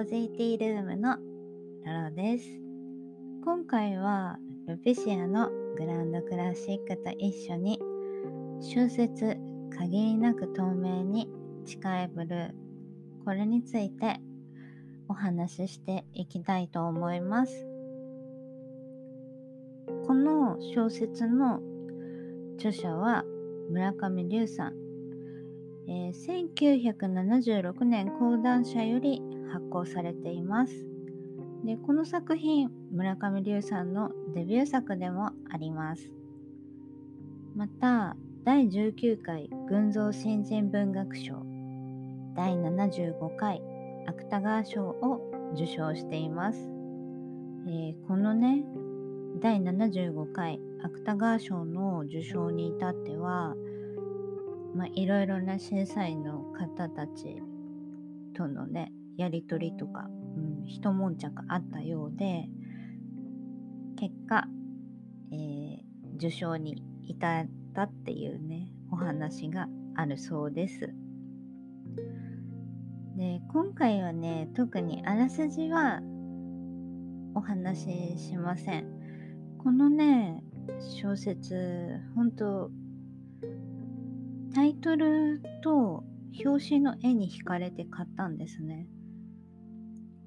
ロジティールームのロロです。今回はルピシアのグランドクラシックと一緒に小説限りなく透明に近いブルーこれについてお話ししていきたいと思います。この小説の著者は村上龍さんえー、1976年講談社より発行されています。でこの作品村上龍さんのデビュー作でもあります。また第19回群像新人文学賞第75回芥川賞を受賞しています。えー、このね第75回芥川賞の受賞に至ってはまあ、いろいろな審査員の方たちとのね、やりとりとか、うん、一悶着あったようで、結果、えー、受賞に至ったっていうね、お話があるそうです。で、今回はね、特にあらすじはお話ししません。このね、小説、本当タイトルと表紙の絵に惹かれて買ったんですね。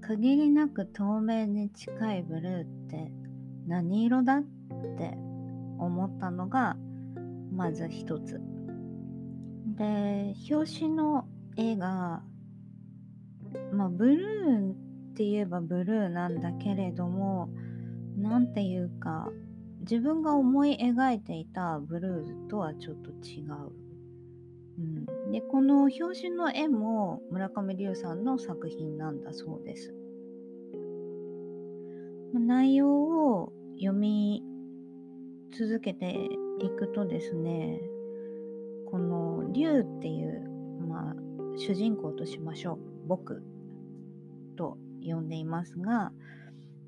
限りなく透明に近いブルーって何色だって思ったのがまず一つ。で、表紙の絵が、まあブルーって言えばブルーなんだけれども、なんていうか、自分が思い描いていたブルーとはちょっと違う。うん、でこの表紙の絵も村上龍さんの作品なんだそうです。内容を読み続けていくとですねこの龍っていう、まあ、主人公としましょう僕と呼んでいますが、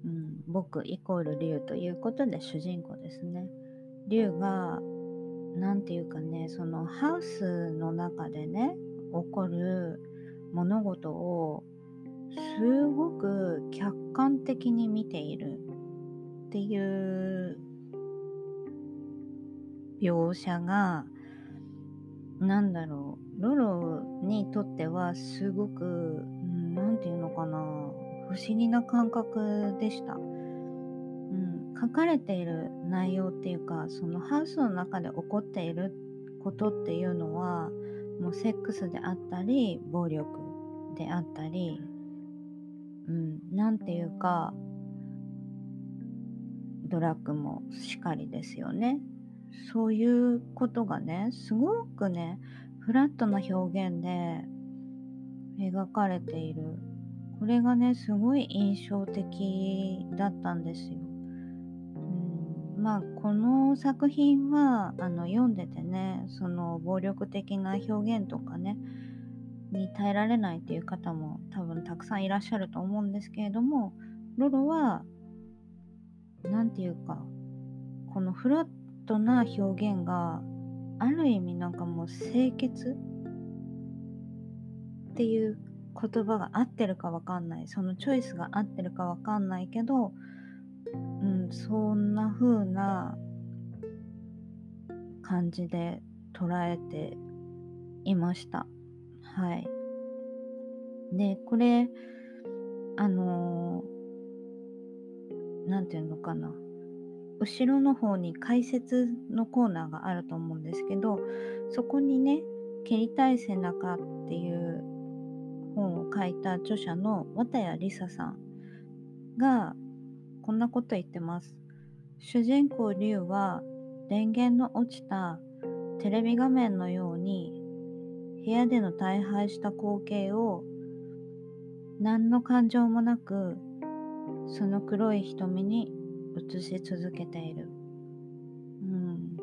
うん、僕イコール龍ということで主人公ですね。龍が何て言うかねそのハウスの中でね起こる物事をすごく客観的に見ているっていう描写がなんだろうロロにとってはすごく何て言うのかな不思議な感覚でした。書かれている内容っていうかそのハウスの中で起こっていることっていうのはもうセックスであったり暴力であったりうんなんていうかドラッグもしかりですよね。そういうことがねすごくねフラットな表現で描かれている。これがねすごい印象的だったんですよ。まあこの作品はあの読んでてねその暴力的な表現とかねに耐えられないっていう方も多分たくさんいらっしゃると思うんですけれどもロロは何て言うかこのフラットな表現がある意味なんかもう清潔？っていう言葉が合ってるかわかんない。そのチョイスが合ってるかわかんないけどうん、そんな風な感じで捉えていました。はい。で、これ、あのー、なんていうのかな。後ろの方に解説のコーナーがあると思うんですけど、そこにね、蹴りたい背中っていう本を書いた著者の綿谷りささんがこんなこと言ってます。主人公リュウは電源の落ちたテレビ画面のように部屋での大敗した光景を何の感情もなくその黒い瞳に映し続けている。うん、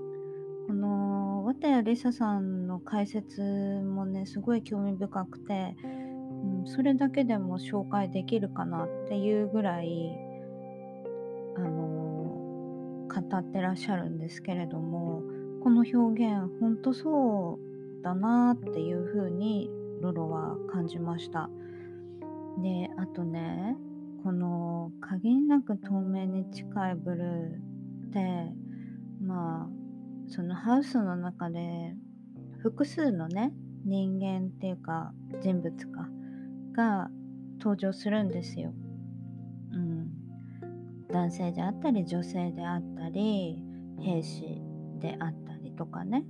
この綿谷りささんの解説もねすごい興味深くて、うん、それだけでも紹介できるかなっていうぐらいあの語ってらっしゃるんですけれどもこの表現本当そうだなっていうふうにロロは感じました。であとねこの限りなく透明に近いブルーってまあそのハウスの中で複数のね人間っていうか人物かが登場するんですよ。うん、男性であったり女性であったり兵士であったりとかね、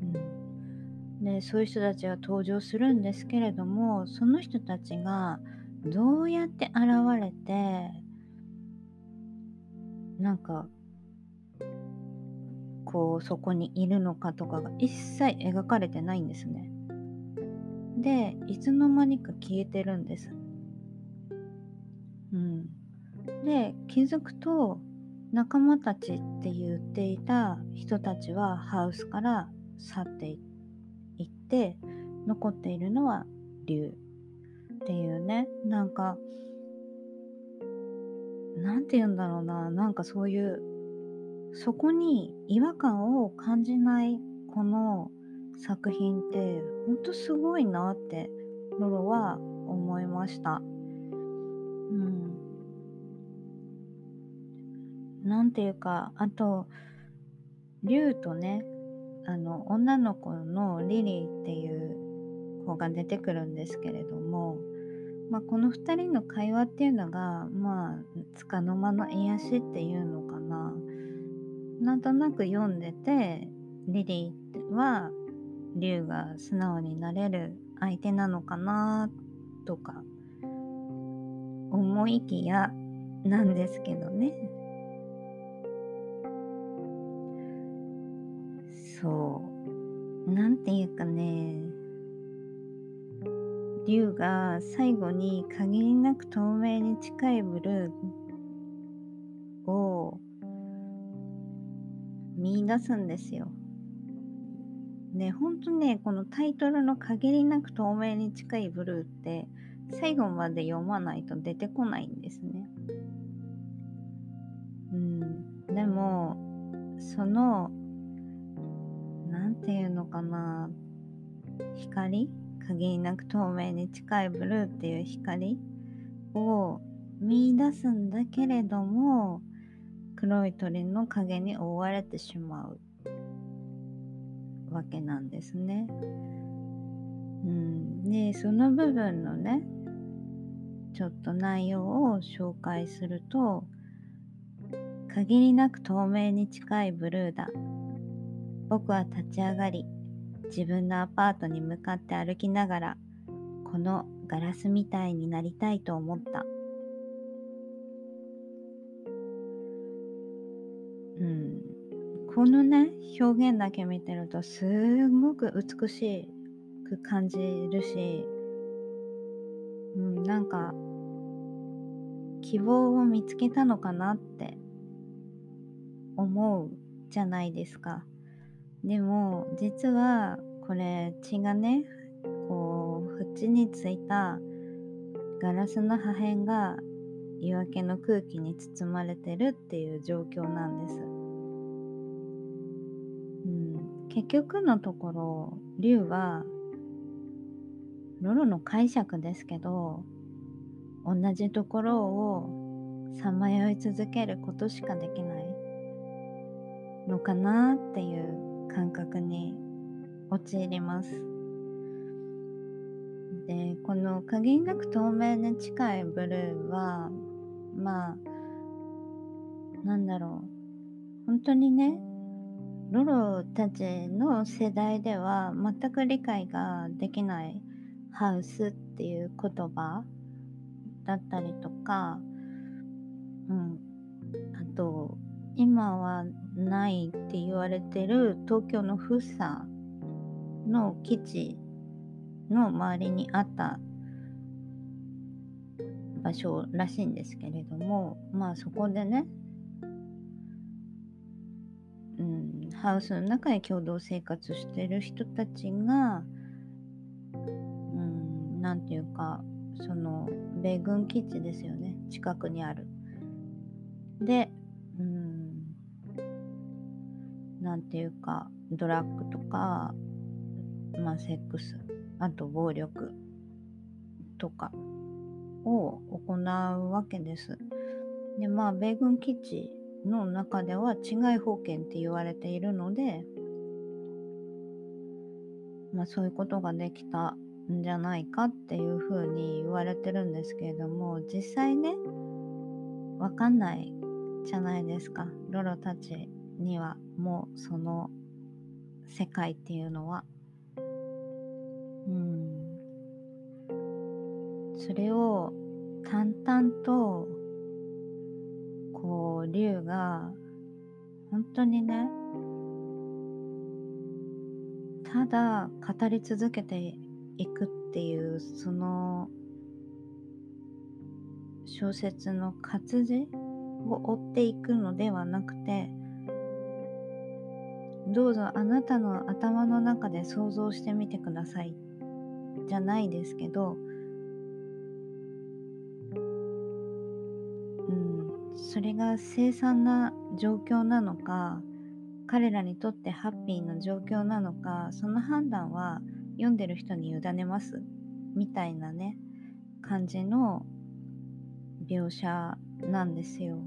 うん、でそういう人たちが登場するんですけれどもその人たちがどうやって現れてなんかこうそこにいるのかとかが一切描かれてないんですね。でいつの間にか消えてるんです。うん、で気づくと仲間たちって言っていた人たちはハウスから去っていって残っているのは竜っていうねなんかなんて言うんだろうななんかそういうそこに違和感を感じないこの作品ってほんとすごいなってロロは思いました。なんていうか、あと、竜とね、あの、女の子のリリーっていう子が出てくるんですけれども、まあ、この2人の会話っていうのが、まあ、つかの間の癒しっていうのかな。なんとなく読んでて、リリーは竜が素直になれる相手なのかなとか思いきやなんですけどねそうなんていうかね竜が最後に限りなく透明に近いブルーを見出すんですよ。ね、ほんとね、このタイトルの限りなく透明に近いブルーって、最後まで読まないと出てこないんですね。うん、でも、その、なんていうのかな、光？限りなく透明に近いブルーっていう光を見出すんだけれども、黒い鳥の影に覆われてしまうわけなんですね。うん、でその部分のねちょっと内容を紹介すると限りなく透明に近いブルーだ。僕は立ち上がり自分のアパートに向かって歩きながらこのガラスみたいになりたいと思ったうんこのね表現だけ見てるとすごく美しく感じるし、うん、なんか希望を見つけたのかなって思うじゃないですか。でも実はこれ血がねこう縁についたガラスの破片が夜明けの空気に包まれてるっていう状況なんです。うん結局のところ龍はロロの解釈ですけど同じところをさまよい続けることしかできないのかなっていう感覚に陥ります。でこの限りなく透明に近いブルーはまあなんだろう本当にねロロたちの世代では全く理解ができないハウスっていう言葉だったりとか、うん、あと今はないって言われてる東京の福生の基地の周りにあった場所らしいんですけれどもまあそこでねうんハウスの中で共同生活してる人たちが、うん、ていうか、その、米軍基地ですよね。近くにある。で、ていうか、ドラッグとか、まあ、セックス、あと暴力とかを行うわけです。でまあ米軍基地の中では治外法権って言われているので、まあ、そういうことができたんじゃないかっていうふうに言われてるんですけれども実際ねわかんないじゃないですかロロたちにはもうその世界っていうのは。うん。それを淡々とこう竜が本当にねただ語り続けていくっていうその小説の活字を追っていくのではなくてどうぞあなたの頭の中で想像してみてください。じゃないですけど。うん。それが凄惨な状況なのか彼らにとってハッピーな状況なのかその判断は読んでる人に委ねます。みたいなね感じの描写なんですよ。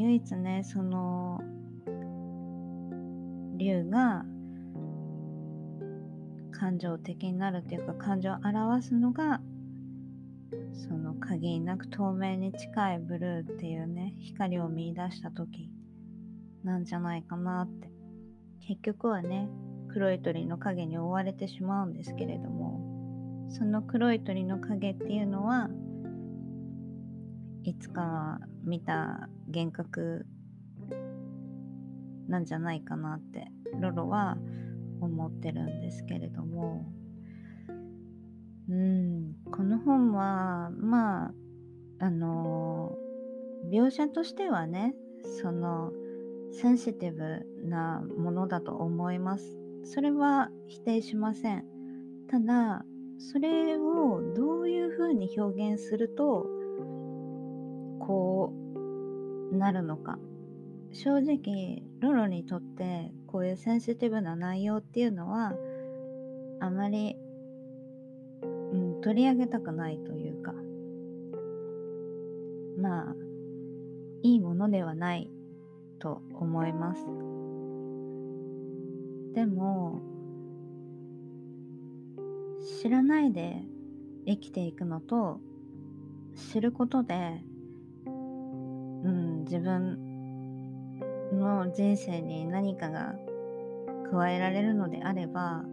唯一ねその竜が感情的になるというか感情を表すのがその限りなく透明に近いブルーっていうね光を見出した時なんじゃないかなって。結局はね黒い鳥の影に覆われてしまうんですけれどもその黒い鳥の影っていうのはいつかは見た幻覚なんじゃないかなってロロは思ってるんですけれどもうん、この本は、まあ、あの描写としてはね、その、センシティブなものだと思います。それは否定しません。ただ、それをどういうふうに表現すると、こうなるのか。正直、ロロにとってこういうセンシティブな内容っていうのは、あまりうん取り上げたくないというかまあいいものではないと思いますでも知らないで生きていくのと知ることで自分の人生に何かが加えられるのであれば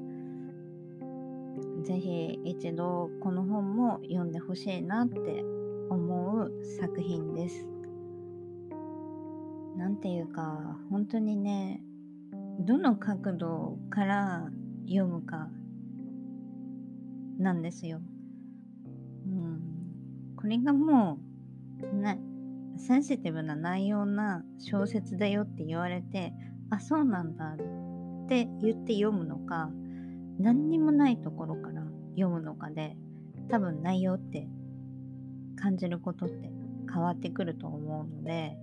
ぜひ一度この本も読んでほしいなって思う作品です。なんていうか本当にねどの角度から読むかなんですよ。うん、これがもうねセンシティブな内容な小説だよって言われてあそうなんだって言って読むのか何にもないところから読むのかで多分内容って感じることって変わってくると思うので、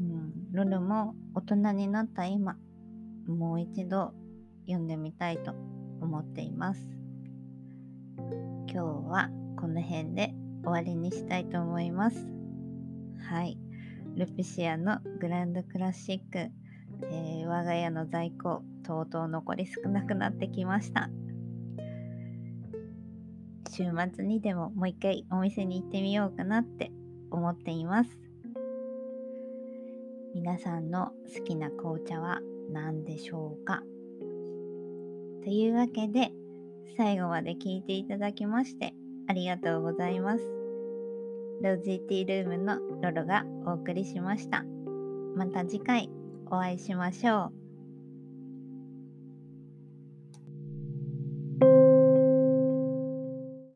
うん、ルルも大人になった今もう一度読んでみたいと思っています。今日はこの辺で終わりにしたいと思います。はいルピシアのグランドクラシック、えー、我が家の在庫とうとう残り少なくなってきました。週末にでももう一回お店に行ってみようかなって思っています。皆さんの好きな紅茶は何でしょうか？というわけで最後まで聞いていただきましてありがとうございます。ロジティールームのロロがお送りしました。また次回お会いしましょう。